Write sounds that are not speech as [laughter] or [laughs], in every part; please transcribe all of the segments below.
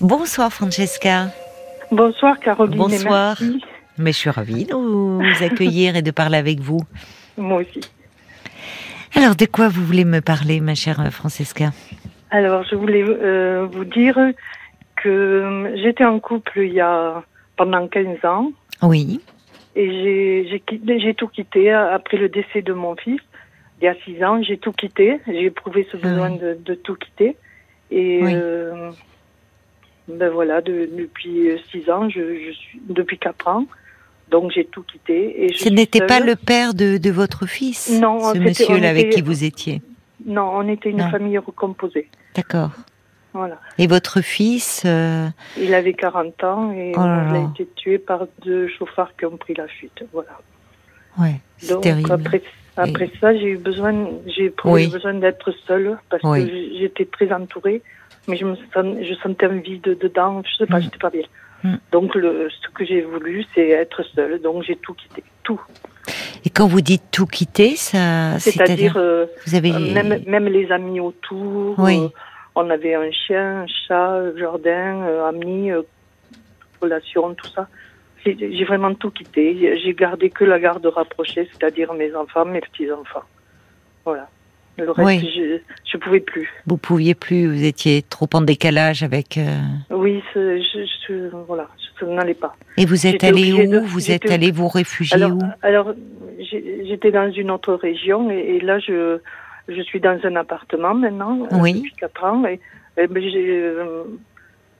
Bonsoir Francesca. Bonsoir Caroline. Bonsoir. Et merci. Mais je suis ravie de vous accueillir et de parler avec vous. [laughs] Moi aussi. Alors, de quoi vous voulez me parler, ma chère Francesca? Alors, je voulais euh, vous dire que euh, j'étais en couple il y a pendant 15 ans Oui. et j'ai- tout quitté après le décès de mon fils. Il y a 6 ans, j'ai tout quitté. J'ai éprouvé ce besoin oui. de, de tout quitter. Et Oui. euh, ben voilà, de- depuis 6 ans, je, je suis depuis 4 ans. Donc j'ai tout quitté. Et je Ce n'était pas le père de, de votre fils Non, Ce monsieur-là on avec qui vous étiez Non, on était une Non. famille recomposée. D'accord. Voilà. Et votre fils euh, Il avait 40 ans et Oh là il a été tué par deux chauffards qui ont pris la fuite. Voilà. Ouais, Donc terrible. après, après ça, j'ai eu besoin, j'ai Oui. besoin d'être seule parce Oui. que j'étais très entourée, mais je me sens, je sentais un vide dedans. Je sais pas, Mm. j'étais pas bien. Mm. Donc le, ce que j'ai voulu, c'est être seule. Donc j'ai tout quitté, tout. Et quand vous dites tout quitter, ça, C'est-à-dire euh, vous avez même, même les amis autour. Oui. euh, on avait un chien, un chat, jardin, euh, amis, euh, relations, tout ça. J'ai j'ai vraiment tout quitté. J'ai gardé que la garde rapprochée, c'est-à-dire mes enfants, mes petits-enfants. Voilà. Le reste, Oui. je je pouvais plus. vous pouviez plus, vous étiez trop en décalage avec. euh, Oui, je, je, voilà, je n'allais pas. Et vous êtes allé où de- Vous êtes allé vous réfugier Alors, où? alors j'étais dans une autre région et, et là, je, je suis dans un appartement maintenant euh, Oui. depuis quatre ans. Et, et ben, j'ai euh,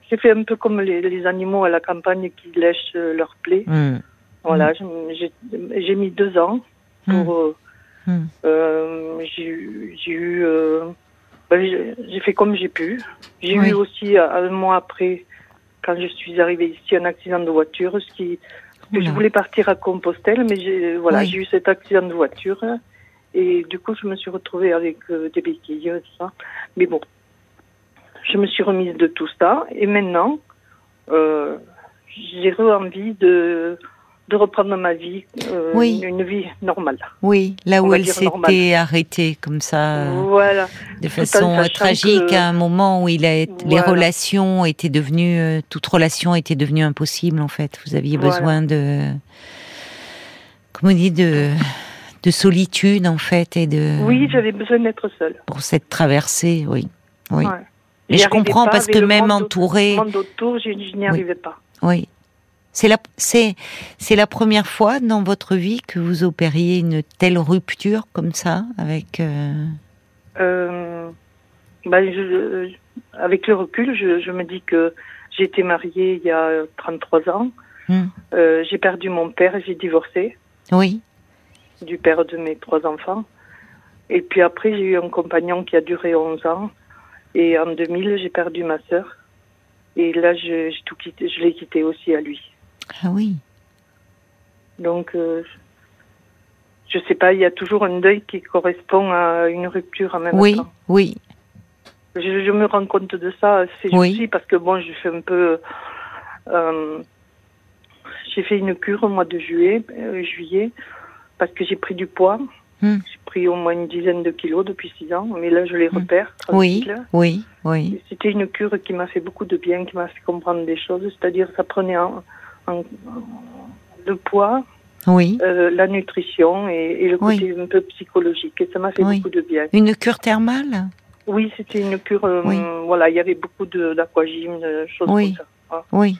j'ai fait un peu comme les, les animaux à la campagne qui lèchent euh, leur plaie. Hmm. Voilà, je- j'ai mis deux ans pour. euh, Hmm. euh, j'ai eu- j'ai eu. euh, ben, j'ai fait comme j'ai pu. J'ai Oui. eu aussi euh, un mois après, quand je suis arrivée ici, un accident de voiture, ce qui que je Oula. voulais partir à Compostelle, mais j'ai voilà, Oui. j'ai eu cet accident de voiture et du coup je me suis retrouvée avec euh, des béquilles et tout ça. Mais bon, je me suis remise de tout ça et maintenant j'ai envie de de reprendre ma vie, euh, Oui. une vie normale. Oui, là où elle s'était arrêtée comme ça, Voilà. de façon tragique, que- à un moment où il a, les relations étaient devenues, euh, toute relation était devenue impossible en fait. Vous aviez Voilà. besoin de, comment on dit, de, de solitude en fait et de, Oui, j'avais besoin d'être seule. pour cette traversée, oui, oui. Ouais. J'y je comprends parce que même monde- entouré, Le monde autour, je, je n'y arrivais pas. oui. C'est la, c'est, c'est la première fois dans votre vie que vous opériez une telle rupture comme ça avec. euh, Euh, je, avec le recul, je, je me dis que j'ai été mariée il y a 33 ans. Hmm. Euh, j'ai perdu mon père et j'ai divorcé Oui, du père de mes trois enfants. Et puis après, j'ai eu un compagnon qui a duré 11 ans. Et en 2000, j'ai perdu ma sœur. Et là, je, j'ai tout quitté, je l'ai quitté aussi à lui. Ah oui. Donc, euh, je sais pas, il y a toujours un deuil qui correspond à une rupture en même Oui, temps. oui, Je, je me rends compte de ça ces Oui. jours-ci parce que bon, je fais un peu. euh, j'ai fait une cure au mois de juillet, euh, juillet, parce que j'ai pris du poids. Hmm. J'ai pris au moins une dizaine de kilos depuis six ans, mais là je les Hmm. repère. oui, oui, oui. C'était une cure qui m'a fait beaucoup de bien, qui m'a fait comprendre des choses. C'est-à-dire, ça prenait en, en- le poids, Oui. euh, la nutrition et, et le Oui. côté un peu psychologique. Et ça m'a fait Oui. beaucoup de bien. Une cure thermale Oui, c'était une cure. euh, Oui. Voilà, il y avait beaucoup d'aquagym, de, choses Oui. comme ça. Oui.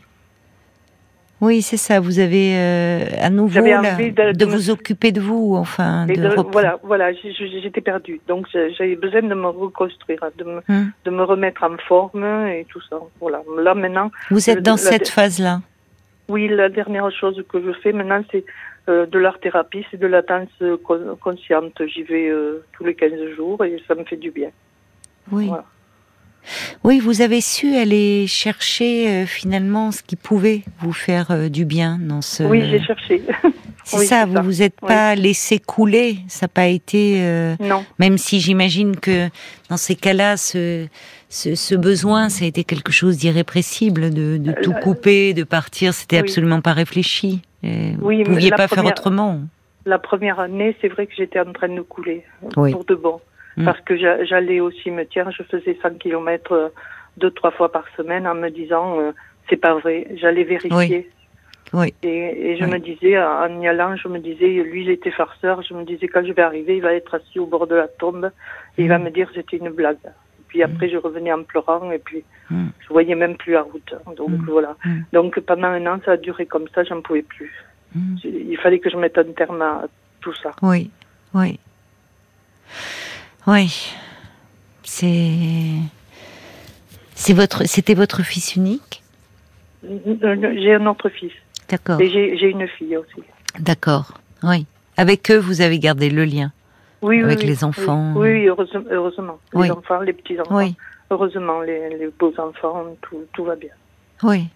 Oui, c'est ça. Vous avez euh, à nouveau là, envie de- de, me- vous occuper de vous, enfin, Et de, voilà, voilà, j'étais perdue. Donc j'avais besoin de me reconstruire, de me, Hum. de me remettre en forme et tout ça. Voilà. Là maintenant, Vous êtes dans cette phase-là. Oui, la dernière chose que je fais maintenant, c'est euh, de l'art thérapie, c'est de la danse con- consciente. J'y vais euh, tous les 15 jours et ça me fait du bien. Oui. Voilà. Oui, vous avez su aller chercher euh, finalement ce qui pouvait vous faire du bien dans ce. Oui, j'ai cherché. [laughs] C'est oui, ça. Vous ça. vous êtes Oui. pas laissé couler. Ça n'a pas été. non. Même si j'imagine que dans ces cas-là, ce, ce, ce besoin, ça a été quelque chose d'irrépressible, de, de tout Euh, couper, de partir. C'était oui. absolument pas réfléchi. Et vous Oui, mais pouviez la pas faire autrement. La première année, c'est vrai que j'étais en train de couler Oui. pour de bon. Mm. Parce que j'a- j'allais au cimetière, je faisais 100 km deux, trois fois par semaine en me disant euh, c'est pas vrai. J'allais vérifier. Oui. Et, et je Oui. me disais, en y allant, je me disais, lui, il était farceur. Je me disais, quand je vais arriver, il va être assis au bord de la tombe et il va Mm. me dire c'était une blague. Puis après, je revenais en pleurant et puis Mm. je voyais même plus la route. Donc Mm. voilà. Mm. Donc pendant un an, ça a duré comme ça, j'en pouvais plus. Il fallait que je mette un terme à tout ça. Oui, oui. Oui. C'est. C'est votre, c'était votre fils unique? J'ai un autre fils D'accord. et j'ai une fille aussi. D'accord. Oui. Avec eux, vous avez gardé le lien. Oui, Avec oui, les enfants. Oui, oui, heureusement. heureusement. Les Oui. enfants, les petits enfants. Oui. Heureusement, les, les beaux enfants, tout, tout va bien. Oui.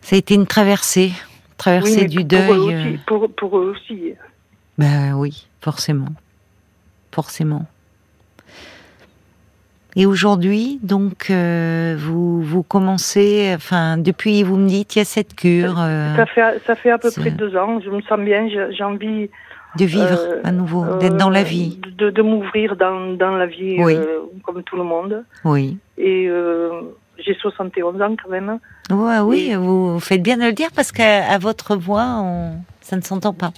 Ça a été une traversée, traversée du pour, deuil. Pour eux, euh, aussi, pour, pour eux aussi. Ben oui, forcément. Forcément. Et aujourd'hui, donc, euh, vous, vous commencez, enfin, depuis, vous me dites, il y a cette cure euh, Ça fait, ça fait à peu c'est- près deux ans. Je me sens bien. J'ai envie de vivre euh, à nouveau, euh, d'être dans la vie. de, de m'ouvrir dans, dans la vie Oui. euh, comme tout le monde. Oui. Et j'ai 71 ans quand même. Ouais, oui, Et- vous faites bien de le dire parce qu'à votre voix, on- ça ne s'entend pas.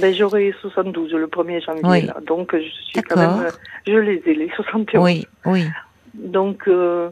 Ben, J'aurai 72 le 1er janvier. Oui. Là. Donc je suis quand D'accord. même. Je les ai, les 71. Oui, oui, Donc, euh,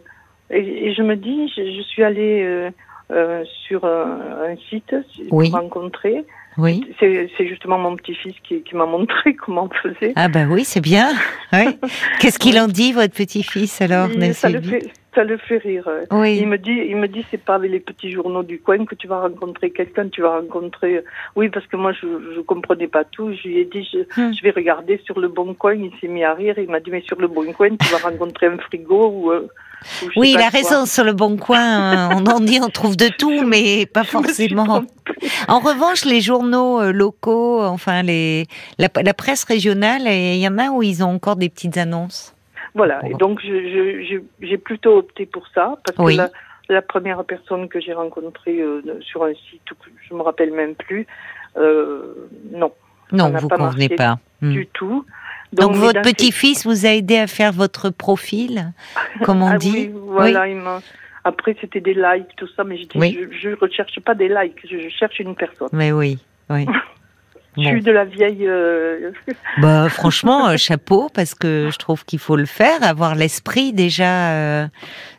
et, et je me dis, je, je suis allée euh, euh, sur un, un site Oui. pour rencontrer. Oui. C'est justement mon petit-fils qui, qui m'a montré [laughs] comment on faisait. Ah ben oui, c'est bien. Oui. Qu'est-ce qu'il en dit, votre petit-fils, alors, Et ça, le fait, ça le fait rire. Il me dit, il me dit, c'est pas avec les petits journaux du coin que tu vas rencontrer quelqu'un, tu vas rencontrer. Oui, parce que moi, je, je comprenais pas tout. Je lui ai dit, je, Hmm. je vais regarder sur le bon coin. Il s'est mis à rire. Il m'a dit, mais sur le bon coin, tu vas rencontrer un frigo ou. euh, oui, il a raison, sur le bon coin, hein, on en dit, on trouve de tout, mais pas forcément. En revanche, les journaux euh, locaux, enfin les la, la presse régionale, il y en a où ils ont encore des petites annonces. Voilà, et donc j'ai plutôt opté pour ça, parce Oui. que la, la première personne que j'ai rencontrée euh, sur un site, je me rappelle même plus, euh, non, Non, vous pas convenez pas. Hmm. du tout. Donc, votre petit-fils vous a aidé à faire votre profil, comme on Ah dit. oui, voilà, il m'a- Après, c'était des likes, tout ça, mais je dis, Oui. je, je recherche pas des likes, je, je cherche une personne. Mais oui, oui. [laughs] Je Bon. suis de la vieille. euh, Bah, [laughs] franchement, euh, chapeau, parce que je trouve qu'il faut le faire, avoir l'esprit déjà euh,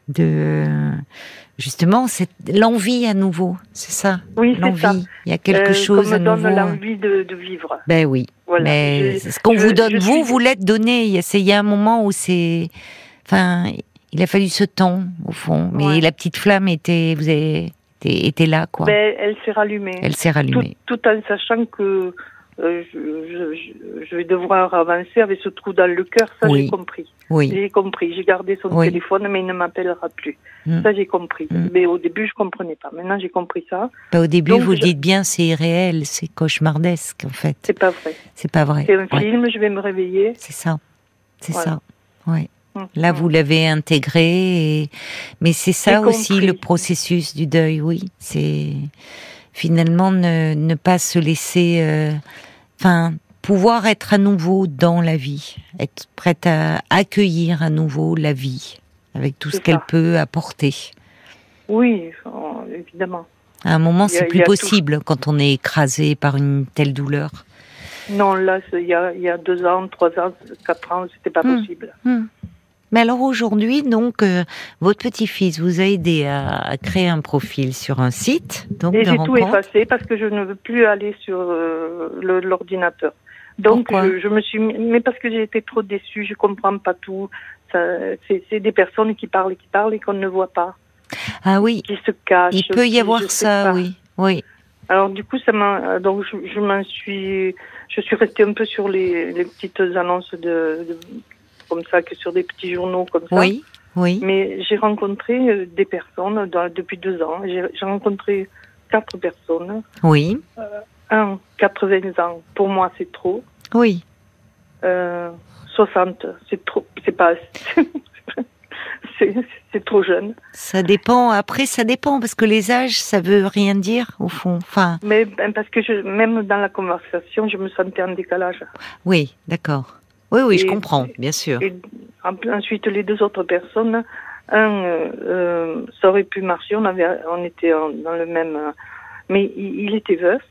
de justement c'est l'envie à nouveau, c'est ça, Oui, c'est ça. l'envie. Il y a quelque Euh, chose à me donne nouveau. l'envie de, de vivre. Ben oui. Voilà. Mais Je- ce qu'on vous donne, vous, vous l'êtes donné. Il y, a, c'est- il y a un moment où c'est, enfin, il a fallu ce temps au fond. Mais Ouais. la petite flamme était, vous avez était là, quoi. Ben, elle s'est rallumée. Elle s'est rallumée. tout en sachant que euh, je, je- je- je vais devoir avancer avec ce trou dans le cœur, ça Oui. j'ai compris. Oui, J'ai compris. J'ai gardé son Oui. téléphone, mais il ne m'appellera plus. Mm. Ça j'ai compris. Mm. Mais au début, je comprenais pas. Maintenant, j'ai compris ça. Bah, au début, Donc, vous je- dites bien, c'est irréel, c'est cauchemardesque, en fait. C'est pas vrai. C'est pas vrai. C'est un Ouais, film. Je vais me réveiller. c'est ça. C'est Voilà. ça. Ouais. Là, vous l'avez intégré, et... mais c'est ça aussi compris. le processus du deuil, oui. C'est finalement ne, ne pas se laisser, euh, enfin, pouvoir être à nouveau dans la vie, être prête à accueillir à nouveau la vie avec tout ce qu'elle peut apporter. Oui, évidemment. À un moment, c'est plus tout. possible quand on est écrasé par une telle douleur. Non, là, il y a, il y a deux ans, trois ans, quatre ans, c'était pas Mm. possible. Hmm. Mais alors aujourd'hui, donc, euh, votre petit-fils vous a aidé à, à créer un profil sur un site, donc Et j'ai tout effacé parce que je ne veux plus aller sur euh, l'ordinateur. Donc Pourquoi je, je me suis mis, mais parce que j'ai été trop déçue, je comprends pas tout. C'est des personnes qui parlent, qui parlent et qu'on ne voit pas, Ah oui, qui se cachent. il peut y avoir ça, pas. oui, oui. Alors du coup, ça m'a, euh, donc je, je m'en suis, je suis restée un peu sur les, les petites annonces de, de- comme ça, que sur des petits journaux comme ça. Oui, oui. Mais j'ai rencontré euh, des personnes dans- depuis deux ans. J'ai rencontré quatre personnes. Oui, Un, 80 ans, pour moi c'est trop. oui. Euh, 60, c'est trop, c'est pas, [laughs] c'est trop jeune. Ça dépend. Après, ça dépend parce que les âges, ça veut rien dire au fond. Enfin, Mais ben, parce que je, même dans la conversation, je me sentais en décalage. oui, d'accord. Oui, oui, je comprends, bien sûr. Et ensuite, les deux autres personnes, un, euh, ça aurait pu marcher. On avait, on était dans le même, mais il, était veuf.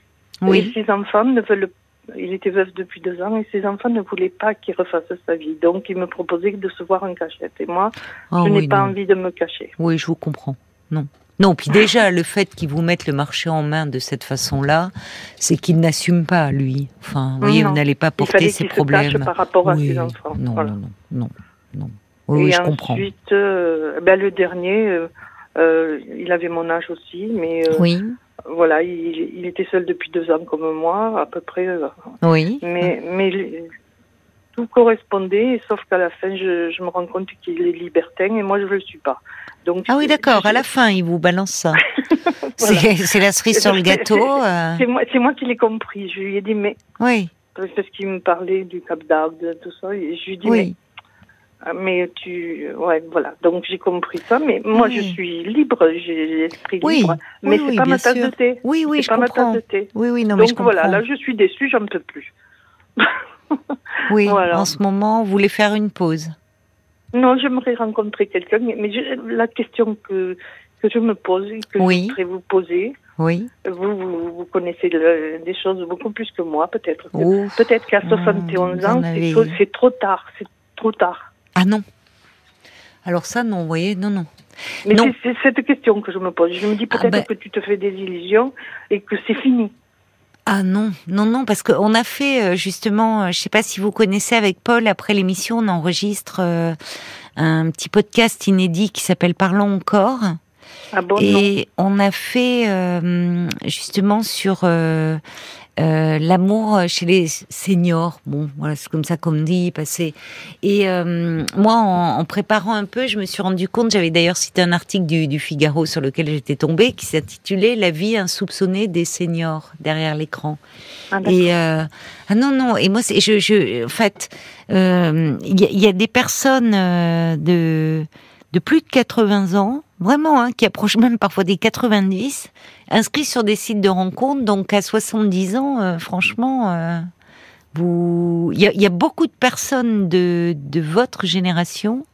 Oui. Et ses enfants ne veulent. Il était veuf depuis deux ans et ses enfants ne voulaient pas qu'il refasse sa vie. Donc, il me proposait de se voir en cachette. Et moi, Ah je n'ai pas non. envie de me cacher. Oui, je vous comprends. Non. Non, puis déjà, le fait qu'ils vous mettent le marché en main de cette façon-là, c'est qu'il n'assume pas, lui. Enfin, vous voyez, vous n'allez pas Il porter fallait ses qu'il se problèmes. par rapport à oui, ses enfants. Non, Voilà. non, non, non. Oui, je ensuite, comprends. euh, ben, le dernier, euh, euh, il avait mon âge aussi, mais euh, Oui, voilà, il, il était seul depuis deux ans comme moi, à peu près. oui. mais, tout correspondait, sauf qu'à la fin, je, je me rends compte qu'il est libertin et moi, je ne le suis pas. Donc, Ah oui, d'accord. À la fin, il vous balance ça. [laughs] Voilà. [laughs] C'est la cerise sur le gâteau. [laughs] euh, C'est moi, moi qui l'ai compris. Je lui ai dit, mais Oui, parce qu'il me parlait du Cap d'Agde, de tout ça, et je lui ai dit, mais oui. Ah, Mais tu, ouais, voilà. Donc j'ai compris ça. Mais moi, Oui. je suis libre, j'ai l'esprit Oui. libre. Mais c'est pas ma tasse sûr. de thé. Oui, oui, je pas ma tasse de thé. Oui, oui, non, mais je comprends. voilà, là, je suis déçue, j'en peux plus. oui, voilà. en ce moment, vous voulez faire une pause. Non, j'aimerais rencontrer quelqu'un, mais je- la question que que je me pose, et que Oui. je voudrais vous poser, Oui. vous, vous, vous connaissez le- des choses beaucoup plus que moi, peut-être. Peut-être qu'à Ah, 71 vous ans, c'est avez- trop, c'est trop tard. C'est trop tard. Ah non. Alors ça, non, vous voyez, non, non. Mais c'est cette question que je me pose. Je me dis Ah peut-être ben- que tu te fais des illusions et que c'est fini. Ah non, non, non, parce qu'on a fait euh, justement, euh, je sais pas si vous connaissez avec Paul, après l'émission, on enregistre euh, un petit podcast inédit qui s'appelle Parlons encore. Ah bon, non. Et on a fait euh, justement sur euh, euh, l'amour chez les seniors. Bon, voilà, c'est comme ça qu'on me dit, passer. Et euh, moi, en, en préparant un peu, je me suis rendu compte, j'avais d'ailleurs cité un article du, du Figaro sur lequel j'étais tombée, qui s'intitulait La vie insoupçonnée des seniors derrière l'écran. Ah. Et euh, ah non non et moi c'est je je en fait euh, il y, y a des personnes euh, de de plus de 80 ans vraiment hein, qui approchent même parfois des 90 inscrits sur des sites de rencontres donc à 70 ans euh, franchement euh, vous il y a, beaucoup de personnes de votre génération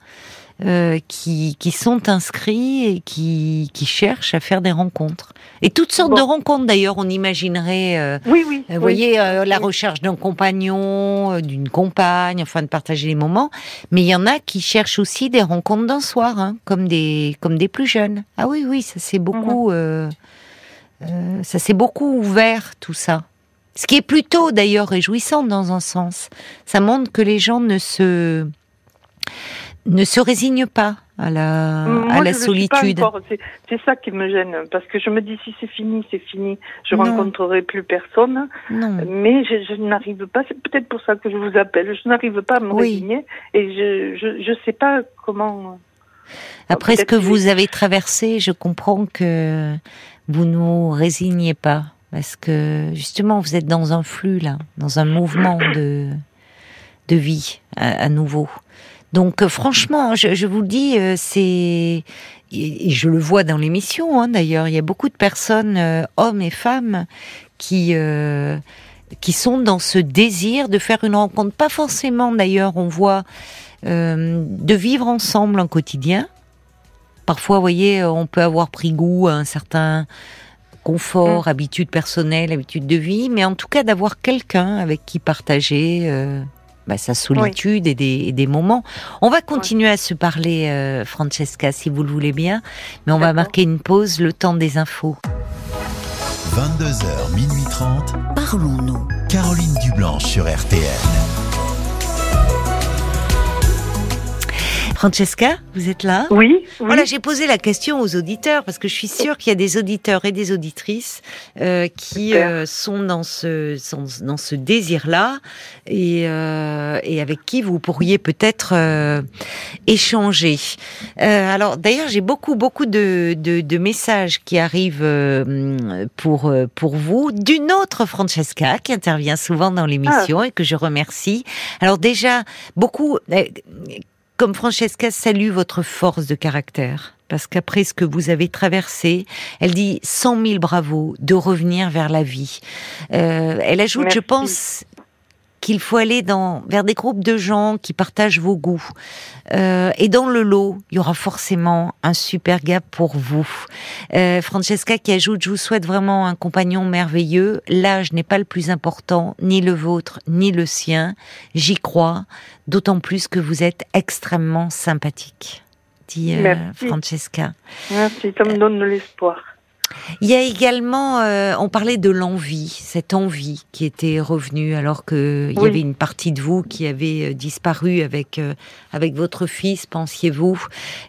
euh, qui, qui sont inscrits et qui, qui cherchent à faire des rencontres. Et toutes sortes Bon. de rencontres d'ailleurs, on imaginerait euh, Oui, oui. vous oui. voyez, euh, la recherche d'un compagnon, d'une compagne, enfin de partager les moments. Mais il y en a qui cherchent aussi des rencontres d'un soir, hein, comme des comme des plus jeunes. Ah oui, oui, ça c'est beaucoup, euh, ça s'est beaucoup ouvert tout ça. Ce qui est plutôt d'ailleurs réjouissant dans un sens. Ça montre que les gens ne se ne se résignent pas à la Moi, à la je solitude. C'est ça qui me gêne, parce que je me dis si c'est fini, c'est fini. Je Non. rencontrerai plus personne, Non. mais je, je n'arrive pas. C'est peut-être pour ça que je vous appelle. Je n'arrive pas à me Oui. résigner et je je sais pas comment. Après ce que que- vous avez traversé, je comprends que vous nous résignez pas. Parce que justement, vous êtes dans un flux là, dans un mouvement de, de vie à, à nouveau. Donc euh, franchement, je, je vous le dis, euh, c'est et, je le vois dans l'émission hein, d'ailleurs. Il y a beaucoup de personnes, euh, hommes et femmes, qui euh, qui sont dans ce désir de faire une rencontre. Pas forcément d'ailleurs, on voit euh, de vivre ensemble un quotidien. Parfois, vous voyez, on peut avoir pris goût à un certain confort, habitude personnelle, habitude de vie, mais en tout cas d'avoir quelqu'un avec qui partager bah, sa solitude et, des, et des moments. On va continuer à se parler, euh, Francesca, si vous le voulez bien, mais on va marquer une pause, le temps des infos. 22h, minuit 30. Parlons-nous. Caroline Dublanche sur RTN. Francesca, vous êtes là? Oui. oui. Voilà, j'ai posé la question aux auditeurs parce que je suis sûre qu'il y a des auditeurs et des auditrices euh, qui euh, sont dans ce sont dans ce désir-là et, euh, et avec qui vous pourriez peut-être euh, échanger. Euh, alors d'ailleurs, j'ai beaucoup beaucoup de, de, de messages qui arrivent euh, pour pour vous d'une autre Francesca qui intervient souvent dans l'émission et que je remercie. Alors déjà beaucoup. Comme Francesca salue votre force de caractère, parce qu'après ce que vous avez traversé, elle dit cent mille bravos de revenir vers la vie. Euh, elle ajoute, je pense, qu'il faut aller dans vers des groupes de gens qui partagent vos goûts. Euh, et dans le lot, il y aura forcément un super gars pour vous. Euh, Francesca qui ajoute, je vous souhaite vraiment un compagnon merveilleux. L'âge n'est pas le plus important, ni le vôtre, ni le sien. J'y crois, d'autant plus que vous êtes extrêmement sympathique, dit euh, Merci. Francesca. Merci, ça me donne de l'espoir. Il y a également, euh, on parlait de l'envie, cette envie qui était revenue alors que il y avait une partie de vous qui avait euh, disparu avec euh, avec votre fils, pensiez-vous?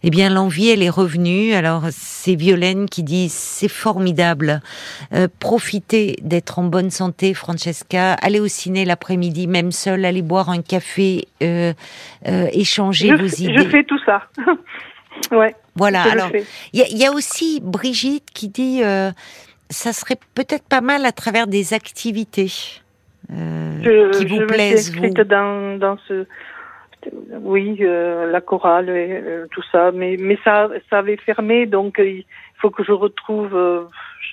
Eh bien, l'envie, elle est revenue. Alors, c'est Violaine qui dit c'est formidable. Euh, profitez d'être en bonne santé, Francesca. Allez au ciné l'après-midi, même seul. Allez boire un café, euh, euh, échanger Je, vos je idées. fais tout ça. [laughs] ouais, Voilà. Alors. Il y, a- y aussi Brigitte qui dit euh, ça serait peut-être pas mal à travers des activités euh, Je, qui vous je me suis plaisent. Vous. dans, dans ce. Oui, euh, la chorale et euh, tout ça, mais, mais ça, ça avait fermé, donc euh, il faut que je retrouve. euh,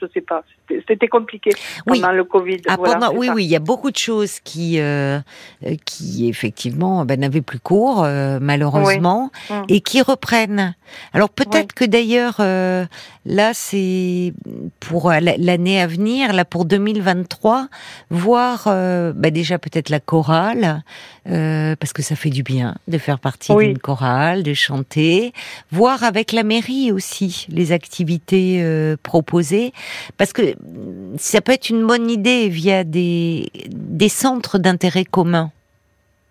je sais pas, c'était- compliqué Oui. pendant le Covid. Ah, voilà, pendant- oui, ça. oui, il y a beaucoup de choses qui, euh, euh, qui effectivement ben, n'avaient plus cours, euh, malheureusement, Mm. et qui reprennent. Alors peut-être que d'ailleurs, euh, là, c'est pour la- l'année à venir, là pour 2023, voir euh, ben, déjà peut-être la chorale, euh, parce que ça fait du bien de faire partie d'une chorale, de chanter, voir avec la mairie aussi les activités euh, proposées, parce que mm, ça peut être une bonne idée via des, des centres d'intérêt commun.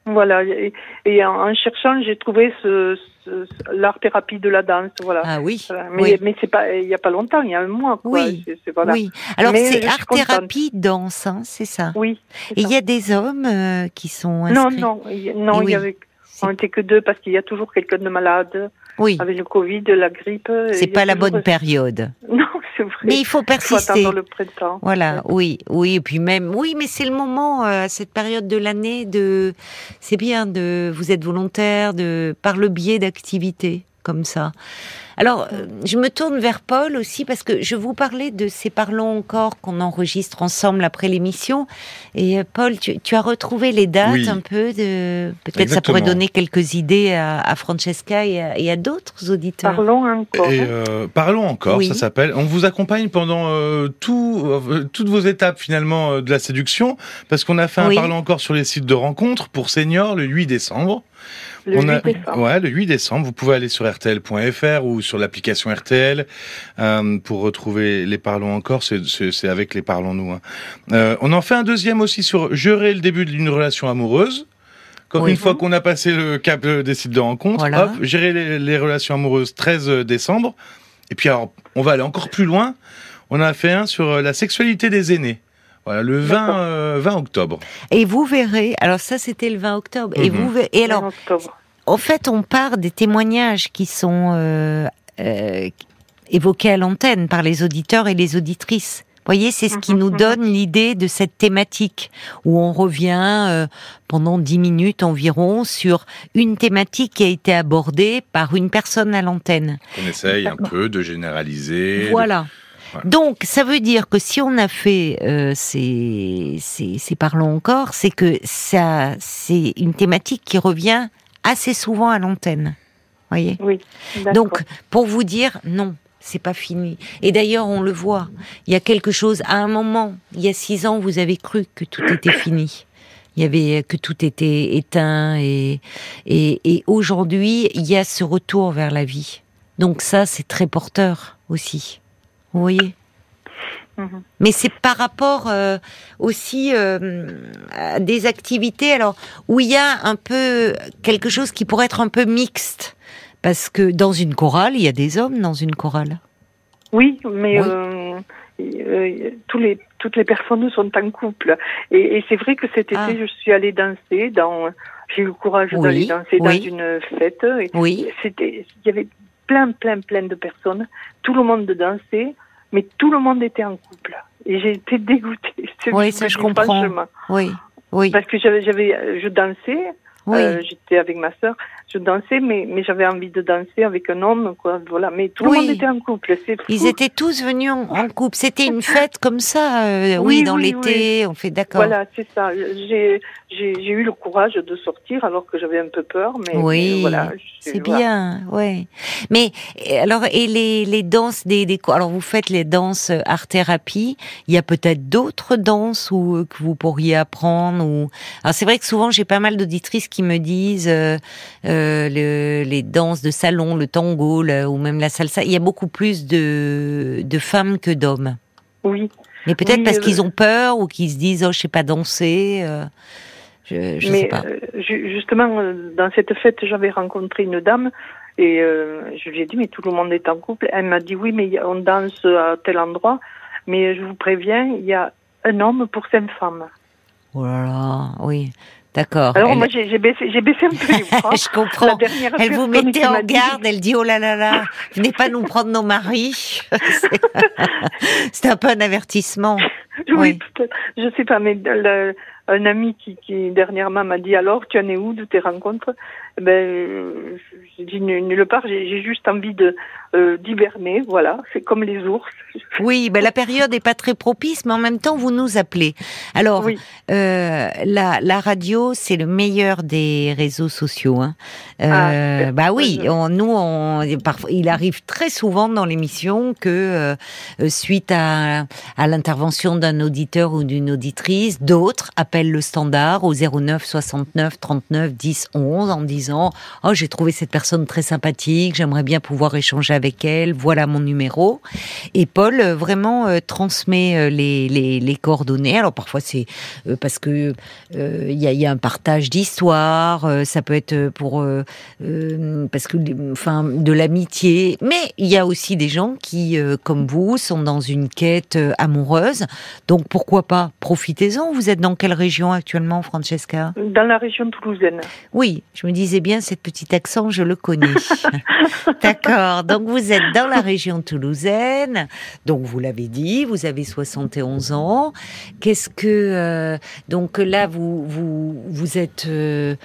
Voilà, et, et en, en cherchant, j'ai trouvé ce, ce- ce- l'art thérapie de la danse, voilà. Ah oui, Voilà. Mais, oui. mais c'est pas, il y a pas longtemps, il y a un mois, quoi. Oui, C'est- c'est- voilà. oui. Alors Mais c'est art thérapie danse, hein, c'est ça. Oui. c'est Et il y a des hommes euh, qui sont Non, inscrits. non, y non, Eh il y oui. avait, C'est- on était que deux parce qu'il y a toujours quelqu'un de malade Oui, avec le Covid, la grippe. c'est pas la toujours- bonne période. [laughs] Non, c'est vrai. Mais il faut Il faut persister. attendre le printemps. Voilà, oui, oui, et puis même, oui, mais c'est le moment euh, à cette période de l'année de, c'est bien de, vous êtes volontaire de, par le biais d'activités comme ça. Alors, euh, je me tourne vers Paul aussi parce que je vous parlais de ces parlons encore qu'on enregistre ensemble après l'émission. Et euh, Paul, tu, tu as retrouvé les dates Oui. un peu de, peut-être ça pourrait donner quelques idées à, à Francesca et à, et à d'autres auditeurs. Parlons encore. Et hein. euh, parlons encore, Oui. ça s'appelle. On vous accompagne pendant euh, tout, euh, toutes vos étapes finalement euh, de la séduction, parce qu'on a fait un Oui. parlons encore sur les sites de rencontres pour seniors le 8 décembre. Le on 8 a, décembre. ouais, le 8 décembre. Vous pouvez aller sur rtl.fr ou sur l'application RTL euh, pour retrouver les parlons encore. C'est- avec les parlons nous. hein. Euh, on en fait un deuxième aussi sur gérer le début d'une relation amoureuse. Comme Oui. une fois qu'on a passé le cap euh, des sites de Voilà. hop, gérer les, les relations amoureuses 13 décembre. Et puis alors, on va aller encore plus loin. On a fait un sur la sexualité des aînés. Voilà, le 20, D'accord. euh, 20 octobre. Et vous verrez, alors ça c'était le 20 octobre, et Mhm. vous verrez, et alors, En fait, on part des témoignages qui sont euh, euh, évoqués à l'antenne par les auditeurs et les auditrices. Vous voyez, c'est ce qui Mhm, nous mhm. donne l'idée de cette thématique où on revient euh, pendant dix minutes environ sur une thématique qui a été abordée par une personne à l'antenne. On essaye un peu de généraliser. Voilà. Donc, ça veut dire que si on a fait euh, ces, ces, ces parlons encore, c'est que ça, c'est une thématique qui revient assez souvent à l'antenne. Voyez? Oui. Donc, pour vous dire, non, c'est pas fini. Et d'ailleurs, on le voit. Il y a quelque chose. À un moment, il y a six ans, vous avez cru que tout était fini. Il y avait que tout était éteint et et, et aujourd'hui, il y a ce retour vers la vie. Donc ça, c'est très porteur aussi. Vous voyez. Mhm. Mais c'est par rapport euh, aussi euh, à des activités alors où il y a un peu quelque chose qui pourrait être un peu mixte parce que dans une chorale il y a des hommes dans une chorale. Oui, mais Oui. euh, euh, tous les, toutes les personnes sont en couple. Et, et c'est vrai que cet été, Ah. je suis allée danser dans. J'ai eu le courage Oui, d'aller danser dans une fête. Et Oui. C'était, il y avait plein, plein, plein de personnes. Tout le monde dansait, mais tout le monde était en couple. Et j'ai été dégoûtée. [laughs] Oui, ça, je comprends. Oui. Oui. Parce que j'avais, j'avais, je dansais Oui. Euh, J'étais avec ma sœur, je dansais, mais, mais j'avais envie de danser avec un homme, quoi. Voilà. Mais tout Oui. le monde était en couple. C'est fou. Ils étaient tous venus en, en couple. C'était une fête comme ça. euh, oui, Oui, dans l'été, on fait d'accord. Voilà, c'est ça. J'ai j'ai eu le courage de sortir alors que j'avais un peu peur, mais, Oui, voilà. C'est bien, ouais. Mais alors, et les, les danses des, des alors vous faites les danses art thérapie. Il y a peut-être d'autres danses ou euh, que vous pourriez apprendre ou. Alors c'est vrai que souvent j'ai pas mal d'auditrices qui me disent euh, euh, le, les danses de salon, le tango, le- ou même la salsa. Il y a beaucoup plus de de femmes que d'hommes. Oui. Mais peut-être Oui, parce euh, qu'ils ont peur ou qu'ils se disent oh je sais pas danser. Je je sais mais pas. euh, ju- justement, euh, dans cette fête, j'avais rencontré une dame et euh, je lui ai dit, mais tout le monde est en couple. Elle m'a dit, oui, mais on danse à tel endroit, mais je vous préviens, il y a un homme pour cinq femmes. Oh là là, oui, d'accord. Alors Elle- moi, j'ai baissé, baissé un peu [laughs] je comprends. La dernière Elle vous mettait en garde, elle dit oh là là là, venez pas nous prendre nos maris. [laughs] [laughs] C'est- un peu un avertissement. Oui, Oui. Je sais pas, mais le- un ami qui, qui dernièrement m'a dit alors, tu en es où de tes rencontres? Ben, j'ai dit nulle part. J'ai juste envie de euh, d'hiberner. Voilà, c'est comme les ours. Oui, ben la période n'est pas très propice, mais en même temps vous nous appelez. Alors, Oui. euh, la, la radio, c'est le meilleur des réseaux sociaux. Hein. Euh, Ah, bah oui, on, nous, on, il arrive très souvent dans l'émission que euh, suite à, à l'intervention d'un auditeur ou d'une auditrice, d'autres appellent le standard au 09 69 39 10 11 en disant oh j'ai trouvé cette personne très sympathique, j'aimerais bien pouvoir échanger avec elle, voilà mon numéro. Et Paul euh, vraiment euh, transmet euh, les, les, les coordonnées. Alors parfois c'est euh, parce que il y, a, y a un partage d'histoire, ça peut être pour parce que enfin de l'amitié, mais il y a aussi des gens qui comme vous sont dans une quête amoureuse. Donc pourquoi pas? Profitez-en. Vous êtes dans quelle région actuellement, Francesca? Dans la région toulousaine. Oui, je me disais bien, cette petit accent, je le connais. [laughs] D'accord, donc vous êtes dans la région toulousaine, donc vous l'avez dit, vous avez 71 ans. Qu'est-ce que... euh, donc là, vous, vous, vous êtes euh,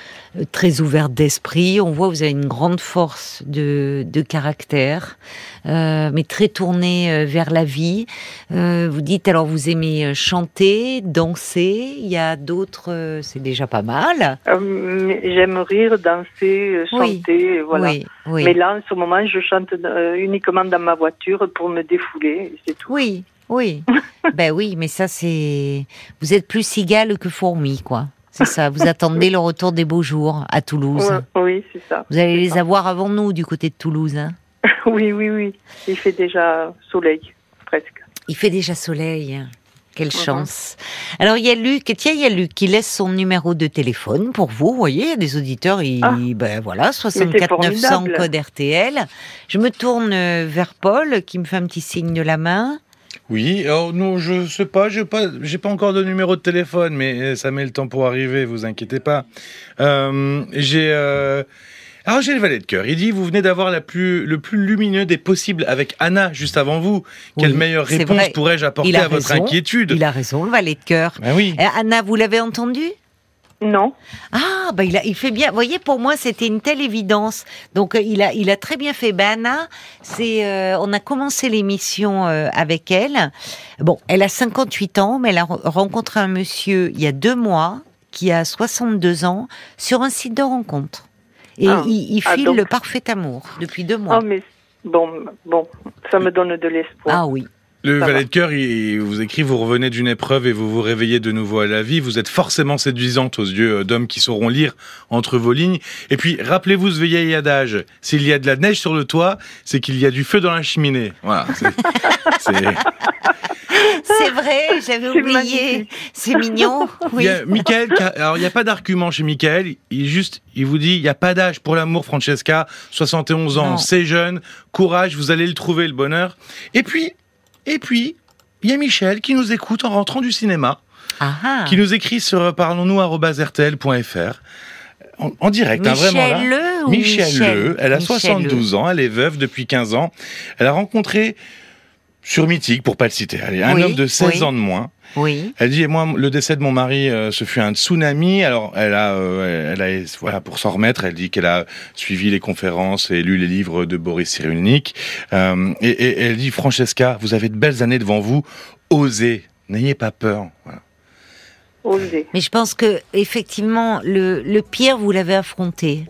très ouverte d'esprit, on voit, vous avez une grande force de, de caractère, euh, mais très tournée vers la vie. Vous dites, alors vous aimez chanter, danser, il y a d'autres... c'est déjà pas mal. J'aime rire, danser, euh, Oui. chanter, voilà. Oui, oui. Mais là, en ce moment, je chante euh, uniquement dans ma voiture pour me défouler, c'est tout. Oui, oui. [laughs] ben oui, mais ça c'est. Vous êtes plus cigale que fourmi, quoi. C'est ça. Vous attendez le retour des beaux jours à Toulouse. Oui, c'est ça. Vous allez les avoir avant nous du côté de Toulouse. Hein. [laughs] Oui, oui, oui. Il fait déjà soleil, presque. Il fait déjà soleil. Quelle Mhm. chance. Alors il y a Luc, tiens, il y a Luc qui laisse son numéro de téléphone pour vous. Vous voyez, il y a des auditeurs, ils, Ah. ben voilà, 64 900 formidable. code RTL. Je me tourne euh, vers Paul qui me fait un petit signe de la main. Oui, alors non, je sais pas, j'ai pas, j'ai pas encore de numéro de téléphone, mais euh, ça met le temps pour arriver, vous inquiétez pas. Euh, j'ai, euh, alors j'ai le valet de cœur. Il dit, vous venez d'avoir la plus, le plus lumineux des possibles avec Anna juste avant vous. Quelle Oui, meilleure réponse pourrais-je apporter à votre inquiétude Il a raison, le valet de cœur. Ben oui. Euh, Anna, vous l'avez entendu? Non Ah, bah il, a, il fait bien. Vous voyez, pour moi, c'était une telle évidence. Donc, euh, il a, il a très bien fait. Ben, Anna, c'est, euh, on a commencé l'émission euh, avec elle. Bon, elle a 58 ans, mais elle a re- rencontré un monsieur il y a deux mois qui a 62 ans sur un site de rencontre. Et Ah. il, il Ah, file donc- le parfait amour depuis deux mois. Oh, mais bon, bon, ça me donne de l'espoir. ah oui. Le Ça valet va. de cœur, il, il vous écrit, vous revenez d'une épreuve et vous vous réveillez de nouveau à la vie. Vous êtes forcément séduisante aux yeux euh, d'hommes qui sauront lire entre vos lignes. Et puis, rappelez-vous ce vieil adage. S'il y a de la neige sur le toit, c'est qu'il y a du feu dans la cheminée. Voilà. c'est- [laughs] c'est- vrai, j'avais oublié. C'est mignon. Il Oui. y a Michael, alors il n'y a pas d'argument chez Michael, il juste, il vous dit, il n'y a pas d'âge pour l'amour, Francesca, 71 ans, c'est jeune, courage, vous allez le trouver, le bonheur. Et puis, et puis, il y a Michel qui nous écoute en rentrant du cinéma, qui nous écrit sur parlons-nous@rtl.fr en, en direct, hein, vraiment là. Michel Le Michel, Le, elle a Michel 72 ans, elle est veuve depuis 15 ans. Elle a rencontré sur Mythique, pour pas le citer. Allez, un Oui, homme de 16 oui. ans de moins. Oui. Elle dit, et moi, le décès de mon mari, euh, ce fut un tsunami. Alors, elle a, euh, elle a, voilà, pour s'en remettre, elle dit qu'elle a suivi les conférences et lu les livres de Boris Cyrulnik. Euh, et, et elle dit, Francesca, vous avez de belles années devant vous. Osez, n'ayez pas peur. Voilà. Oser. Mais je pense que effectivement, le, le pire, vous l'avez affronté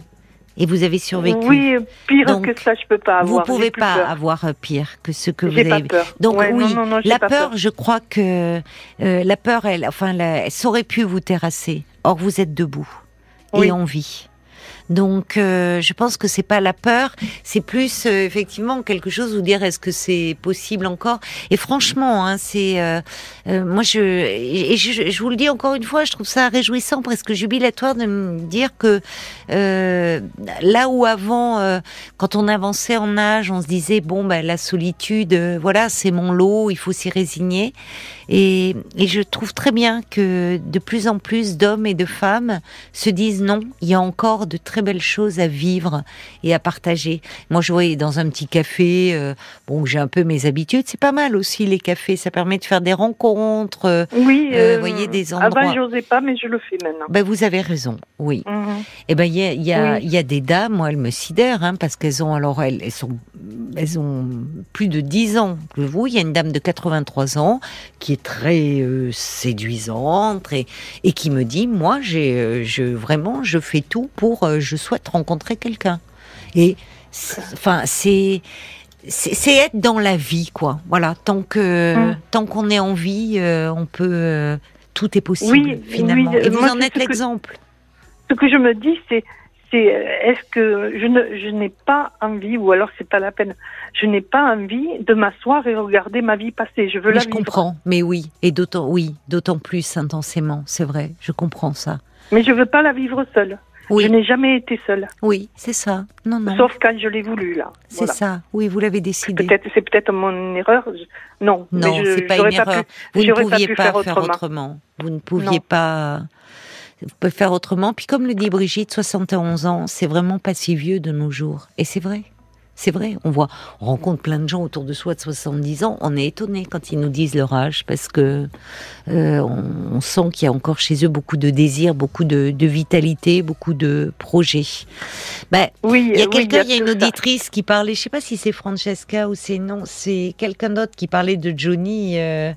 et vous avez survécu. Oui, pire Donc, que ça, je peux pas avoir. vous pouvez pas peur. avoir euh, pire que ce que vous pas avez. peur. Donc Ouais, oui, non, non, non, j'ai la pas peur, je crois que euh, la peur, elle, enfin, la- ça aurait pu vous terrasser. Or, vous êtes debout Oui. et en vie. Donc, euh, je pense que c'est pas la peur, c'est plus euh, effectivement quelque chose vous dire est-ce que c'est possible encore? Et franchement, hein, c'est euh, moi je je, vous le dis encore une fois, je trouve ça réjouissant, presque jubilatoire de me dire que là où avant, quand on avançait en âge, on se disait bon ben la solitude, voilà c'est mon lot, il faut s'y résigner. Et je trouve très bien que de plus en plus d'hommes et de femmes se disent non, il y a encore de très belles choses à vivre et à partager. Moi, je voyais dans un petit café, euh, bon, j'ai un peu mes habitudes, c'est pas mal aussi les cafés, ça permet de faire des rencontres. euh, Oui, Euh, euh, voyez, des endroits- Avant, j'osais pas, mais je le fais maintenant. ben, vous avez raison, oui. Mhm. Eh ben, il y a, il y, a, Oui. il y a des dames, moi, elles me sidèrent, hein, parce qu'elles ont, alors, elles, elles sont, elles ont plus de 10 ans que vous. Il y a une dame de 83 ans qui est très séduisante et, et qui me dit, moi, j'ai, je, vraiment, je fais tout pour, je souhaite rencontrer quelqu'un. Et, c'est- enfin, c'est, c'est être dans la vie, quoi. Voilà, tant que, Mm. tant qu'on est en vie, euh, on peut, euh, tout est possible, Oui, finalement. oui, et vous moi, en êtes l'exemple. Ce que je me dis, c'est, c'est, euh, est-ce que je ne, je n'ai pas envie, ou alors c'est pas la peine, je n'ai pas envie de m'asseoir et regarder ma vie passer. Je veux Mais la je vivre. comprends, mais oui, et d'autant, oui, d'autant plus intensément, c'est vrai, je comprends ça. Mais je veux pas la vivre seule. Oui, Je n'ai jamais été seule, oui, c'est ça. Non, non, sauf quand je l'ai voulu là. c'est Voilà. ça. Oui, vous l'avez décidé. Peut-être, c'est peut-être mon erreur. je- Non, Non, c'est pas une erreur. pu- Vous ne pas pouviez pu pas faire faire autrement. autrement. Vous ne pouviez Non. pas. Vous pouvez faire autrement. Puis comme le dit Brigitte, 71 ans, c'est vraiment pas si vieux de nos jours. Et c'est vrai. C'est vrai, on voit, on rencontre plein de gens autour de soi de 70 ans, on est étonné quand ils nous disent leur âge parce que euh, on, on sent qu'il y a encore chez eux beaucoup de désir, beaucoup de, de vitalité, beaucoup de projets. Ben, Oui, il y a oui, quelqu'un, il y a une ça. auditrice qui parlait, je sais pas si c'est Francesca ou c'est non, c'est quelqu'un d'autre qui parlait de Johnny, euh,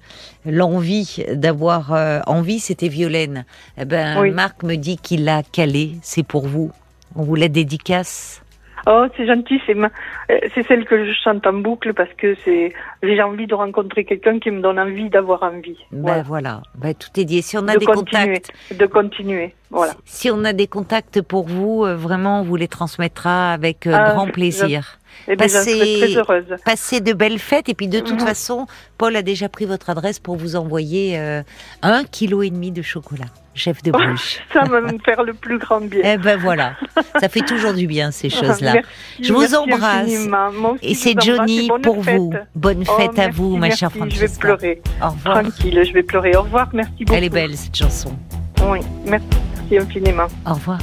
l'envie d'avoir euh, envie, c'était Violaine. Eh ben, Oui. Marc me dit qu'il l'a calé, c'est pour vous. On vous la dédicace. Oh, c'est gentil, c'est ma... euh, c'est celle que je chante en boucle parce que c'est j'ai envie de rencontrer quelqu'un qui me donne envie d'avoir envie. Ben Voilà. voilà, Ben, tout est dit. Si on a De des continuer, contacts, de continuer. Voilà. si on a des contacts pour vous, euh, vraiment, on vous les transmettra avec euh, Ah, grand plaisir. Et bien, Passez- très heureuse. Passez de belles fêtes et puis de toute Mhm. façon, Paul a déjà pris votre adresse pour vous envoyer euh, un kilo et demi de chocolat, chef de Bruges. [laughs] Ça va me faire le plus grand bien. eh ben voilà, ça fait toujours du bien ces [laughs] choses-là. Merci, Je vous merci embrasse. Et c'est Johnny pour fête. vous. Bonne Oh, fête à merci, vous, ma merci, chère Je vais Francesca. pleurer. Au revoir. Tranquille, je vais pleurer. Au revoir, merci beaucoup. Elle est belle cette chanson. Oui, merci infiniment. Au revoir.